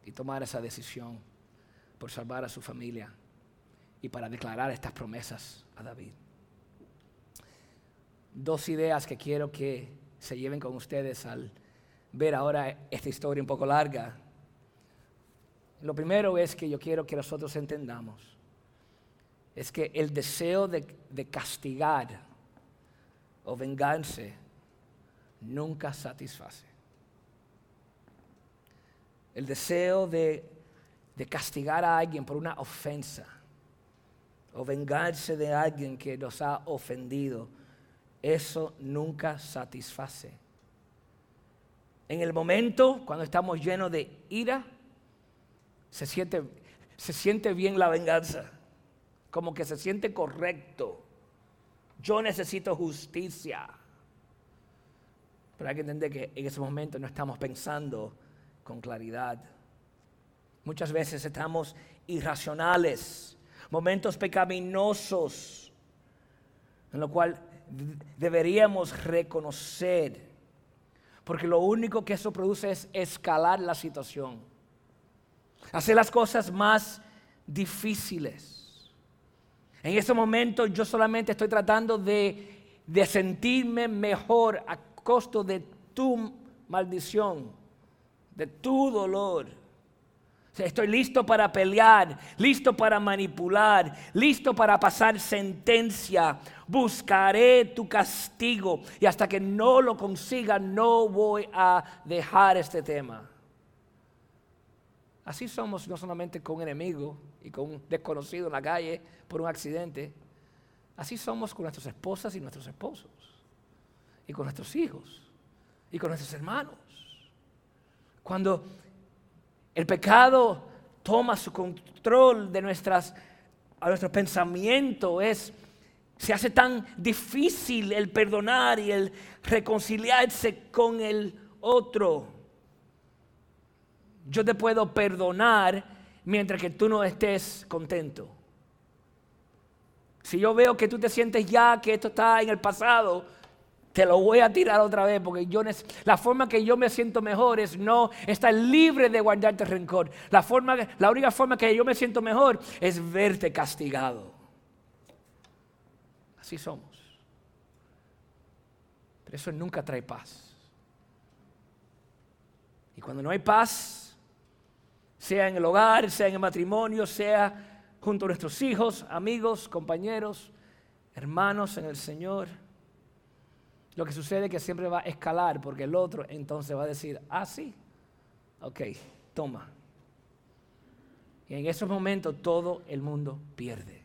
y tomar esa decisión por salvar a su familia y para declarar estas promesas David. Dos ideas que quiero que se lleven con ustedes al ver ahora esta historia un poco larga. Lo primero es que yo quiero que nosotros entendamos, es que el deseo de, castigar o vengarse nunca satisface el deseo de de castigar a alguien por una ofensa o vengarse de alguien que nos ha ofendido, eso nunca satisface. En el momento, cuando estamos llenos de ira, se siente, se siente bien la venganza, como que se siente correcto. Yo necesito justicia. Pero hay que entender que en ese momento no estamos pensando con claridad. Muchas veces estamos irracionales, momentos pecaminosos, en lo cual deberíamos reconocer, porque lo único que eso produce es escalar la situación, hacer las cosas más difíciles. En ese momento yo solamente estoy tratando de, de sentirme mejor a costo de tu maldición, de tu dolor. Estoy listo para pelear, listo para manipular, listo para pasar sentencia. Buscaré tu castigo y hasta que no lo consiga no voy a dejar este tema. Así somos no solamente con un enemigo y con un desconocido en la calle por un accidente, así somos con nuestras esposas y nuestros esposos y con nuestros hijos y con nuestros hermanos. Cuando el pecado toma su control de nuestras, a nuestro pensamiento, es, se hace tan difícil el perdonar y el reconciliarse con el otro. Yo te puedo perdonar mientras que tú no estés contento. Si yo veo que tú te sientes ya que esto está en el pasado, te lo voy a tirar otra vez porque yo la forma que yo me siento mejor es no estar libre de guardarte rencor. La, forma, la única forma que yo me siento mejor es verte castigado. Así somos. Pero eso nunca trae paz. Y cuando no hay paz, sea en el hogar, sea en el matrimonio, sea junto a nuestros hijos, amigos, compañeros, hermanos en el Señor, lo que sucede es que siempre va a escalar porque el otro entonces va a decir, ah, sí, ok, toma. Y en esos momentos todo el mundo pierde.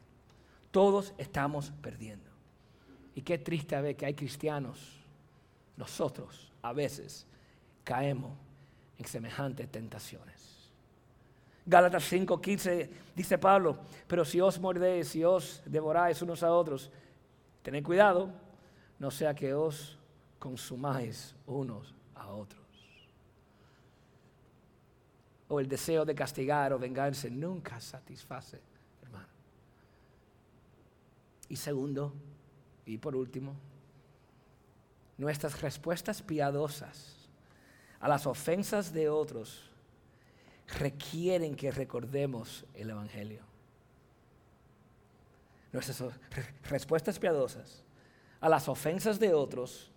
Todos estamos perdiendo. Y qué triste a ver que hay cristianos, nosotros a veces caemos en semejantes tentaciones. Gálatas 5:15 dice Pablo, pero si os mordéis, si os devoráis unos a otros, tened cuidado no sea que os consumáis unos a otros. O el deseo de castigar o vengarse nunca satisface, hermano. Y segundo, y por último, nuestras respuestas piadosas a las ofensas de otros requieren que recordemos el Evangelio. Nuestras respuestas piadosas a las ofensas de otros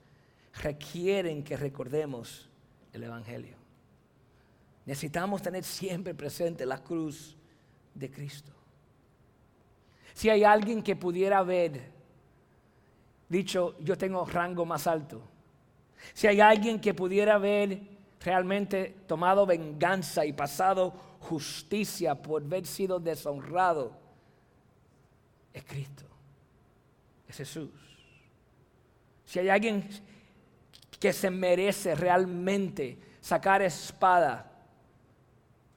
requieren que recordemos el Evangelio. Necesitamos tener siempre presente la cruz de Cristo. Si hay alguien que pudiera haber dicho, yo tengo rango más alto, si hay alguien que pudiera haber realmente tomado venganza y pasado justicia por haber sido deshonrado, es Cristo, es Jesús. Si hay alguien que se merece realmente sacar espada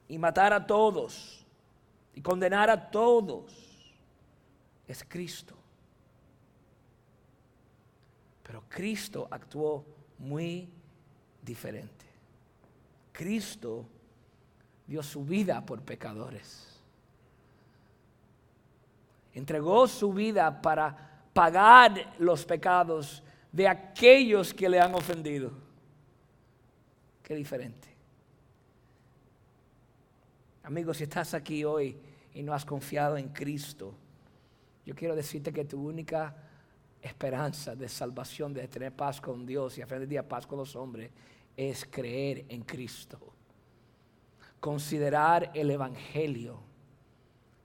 y matar a todos y condenar a todos, es Cristo. Pero Cristo actuó muy diferente. Cristo dio su vida por pecadores. Entregó su vida para pagar los pecados de aquellos que le han ofendido. Qué diferente. Amigos, si estás aquí hoy y no has confiado en Cristo, yo quiero decirte que tu única esperanza de salvación, de tener paz con Dios y a fin de día paz con los hombres, es creer en Cristo. Considerar el Evangelio,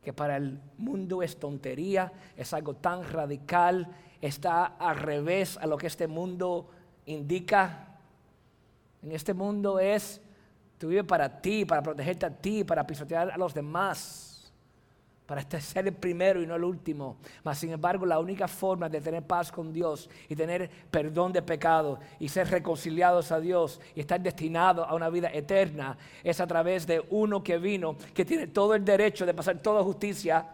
que para el mundo es tontería, es algo tan radical está al revés a lo que este mundo indica. En este mundo es Tú vives para ti, para protegerte a ti, para pisotear a los demás para este ser el primero y no el último. Mas sin embargo, la única forma de tener paz con Dios y tener perdón de pecado y ser reconciliados a Dios y estar destinados a una vida eterna es a través de uno que vino, que tiene todo el derecho de pasar toda justicia.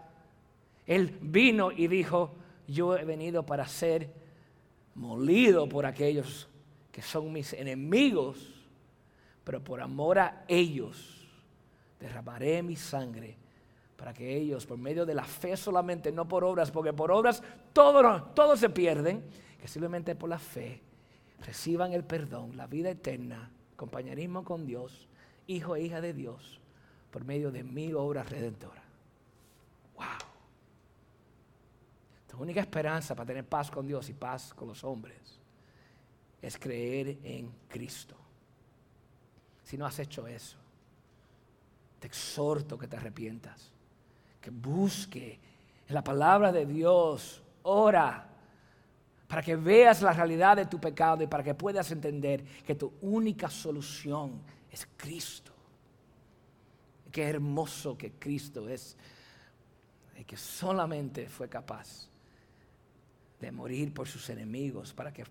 Él vino y dijo, yo he venido para ser molido por aquellos que son mis enemigos, pero por amor a ellos derramaré mi sangre para que ellos, por medio de la fe solamente, no por obras, porque por obras todos todo se pierden, que simplemente por la fe reciban el perdón, la vida eterna, compañerismo con Dios, hijo e hija de Dios, por medio de mil obras redentoras. ¡Wow! Tu única esperanza para tener paz con Dios y paz con los hombres es creer en Cristo. Si no has hecho eso, te exhorto que te arrepientas que busque la palabra de Dios, ora, para que veas la realidad de tu pecado y para que puedas entender que tu única solución es Cristo. Qué hermoso que Cristo es, y que solamente fue capaz de morir por sus enemigos para que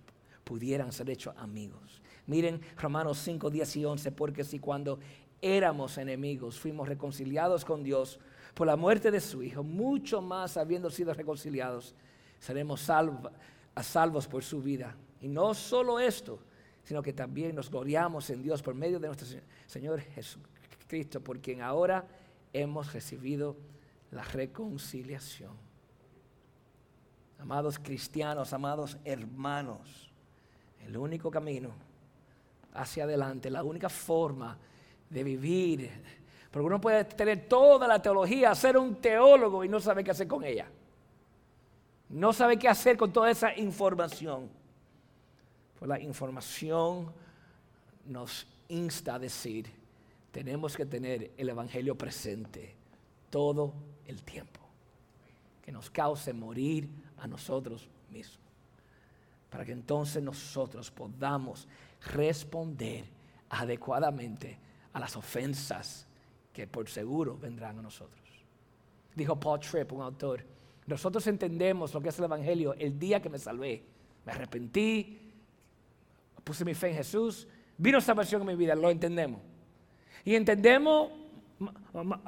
pudieran ser hechos amigos. Miren Romanos 5, 10 y 11, porque si cuando éramos enemigos fuimos reconciliados con Dios por la muerte de su Hijo, mucho más habiendo sido reconciliados, seremos salvos por su vida. Y no solo esto, sino que también nos gloriamos en Dios por medio de nuestro Señor Jesucristo, por quien ahora hemos recibido la reconciliación. Amados cristianos, amados hermanos, el único camino hacia adelante, la única forma de vivir porque uno puede tener toda la teología, ser un teólogo y no sabe qué hacer con ella. No sabe qué hacer con toda esa información. Pues la información nos insta a decir, tenemos que tener el Evangelio presente todo el tiempo. Que nos cause morir a nosotros mismos. Para que entonces nosotros podamos responder adecuadamente a las ofensas que por seguro vendrán a nosotros. Dijo Paul Tripp, un autor, nosotros entendemos lo que es el Evangelio el día que me salvé. Me arrepentí, puse mi fe en Jesús, vino salvación en mi vida, lo entendemos. Y entendemos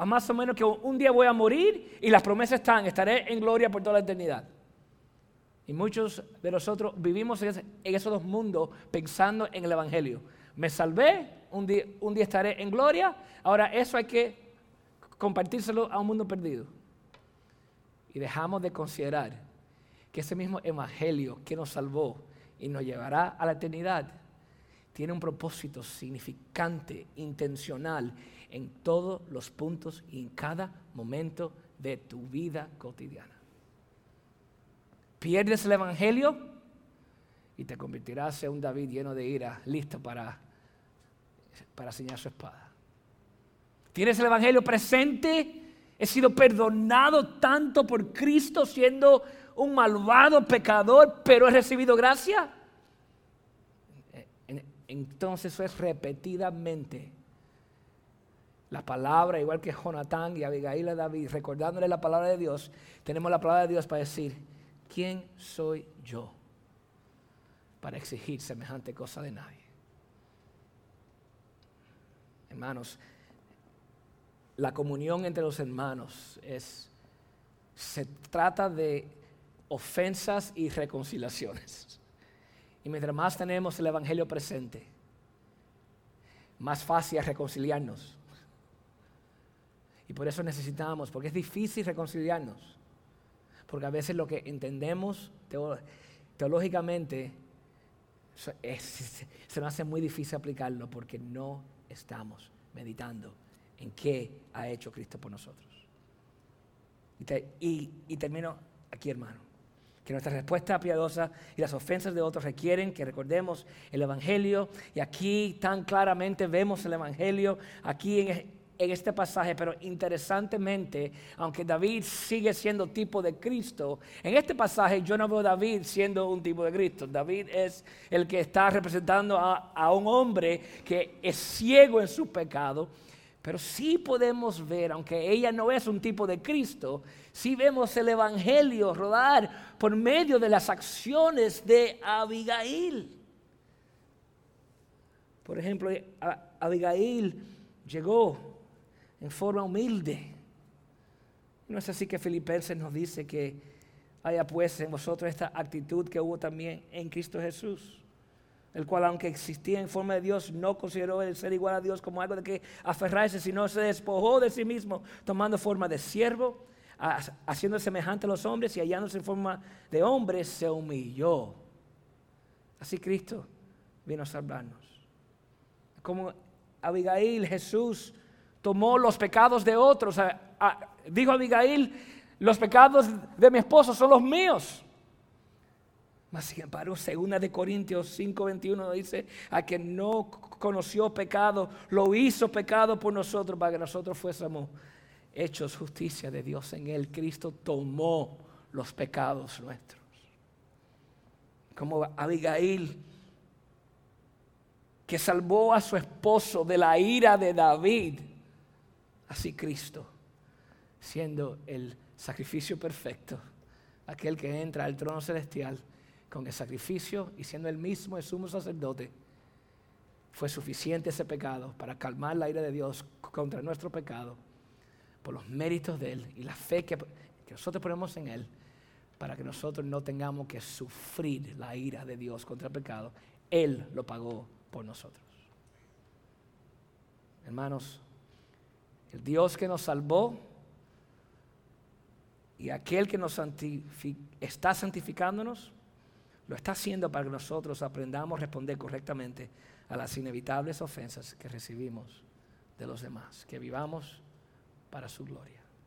más o menos que un día voy a morir y las promesas están, estaré en gloria por toda la eternidad. Y muchos de nosotros vivimos en esos dos mundos pensando en el Evangelio. Me salvé, un día, un día estaré en gloria. Ahora eso hay que compartírselo a un mundo perdido. Y dejamos de considerar que ese mismo evangelio que nos salvó y nos llevará a la eternidad tiene un propósito significante, intencional en todos los puntos y en cada momento de tu vida cotidiana. Pierdes el Evangelio y te convertirás en un David lleno de ira, listo para para señalar su espada. ¿Tienes el Evangelio presente? He sido perdonado tanto por Cristo siendo un malvado pecador, pero he recibido gracia. Entonces eso es repetidamente la palabra, igual que Jonatán y Abigail y David, recordándole la palabra de Dios, tenemos la palabra de Dios para decir, ¿quién soy yo para exigir semejante cosa de nadie? Hermanos, la comunión entre los hermanos es, se trata de ofensas y reconciliaciones. Y mientras más tenemos el Evangelio presente, más fácil es reconciliarnos. Y por eso necesitamos, porque es difícil reconciliarnos. Porque a veces lo que entendemos teológicamente [LAUGHS] se nos hace muy difícil aplicarlo porque no estamos meditando en qué ha hecho Cristo por nosotros. Y, termino aquí, hermano. Que nuestra respuesta piadosa y las ofensas de otros requieren que recordemos el Evangelio. Y aquí tan claramente vemos el Evangelio, aquí en, en este pasaje, pero interesantemente, aunque David sigue siendo tipo de Cristo, en este pasaje yo no veo a David siendo un tipo de Cristo. David es el que está representando a, a un hombre que es ciego en su pecado, pero sí podemos ver, aunque ella no es un tipo de Cristo, sí vemos el Evangelio rodar por medio de las acciones de Abigail. Por ejemplo, Abigail llegó en forma humilde. No es así que Filipenses nos dice que haya pues en vosotros esta actitud que hubo también en Cristo Jesús, el cual aunque existía en forma de Dios, no consideró el ser igual a Dios como algo de que aferrarse, sino se despojó de sí mismo, tomando forma de siervo, haciendo semejante a los hombres y hallándose en forma de hombre, se humilló. Así Cristo vino a salvarnos. Como Abigail, Jesús tomó los pecados de otros. dijo Abigail, los pecados de mi esposo son los míos. Mas sin embargo, segunda de Corintios 5:21 dice, a quien no conoció pecado, lo hizo pecado por nosotros para que nosotros fuésemos hechos justicia de Dios en él. Cristo tomó los pecados nuestros. Como Abigail, que salvó a su esposo de la ira de David Así Cristo, siendo el sacrificio perfecto, aquel que entra al trono celestial con el sacrificio y siendo el mismo el sumo sacerdote, fue suficiente ese pecado para calmar la ira de Dios contra nuestro pecado por los méritos de Él y la fe que, que nosotros ponemos en Él para que nosotros no tengamos que sufrir la ira de Dios contra el pecado. Él lo pagó por nosotros. Hermanos, el Dios que nos salvó y aquel que nos está santificándonos, lo está haciendo para que nosotros aprendamos a responder correctamente a las inevitables ofensas que recibimos de los demás, que vivamos para su gloria.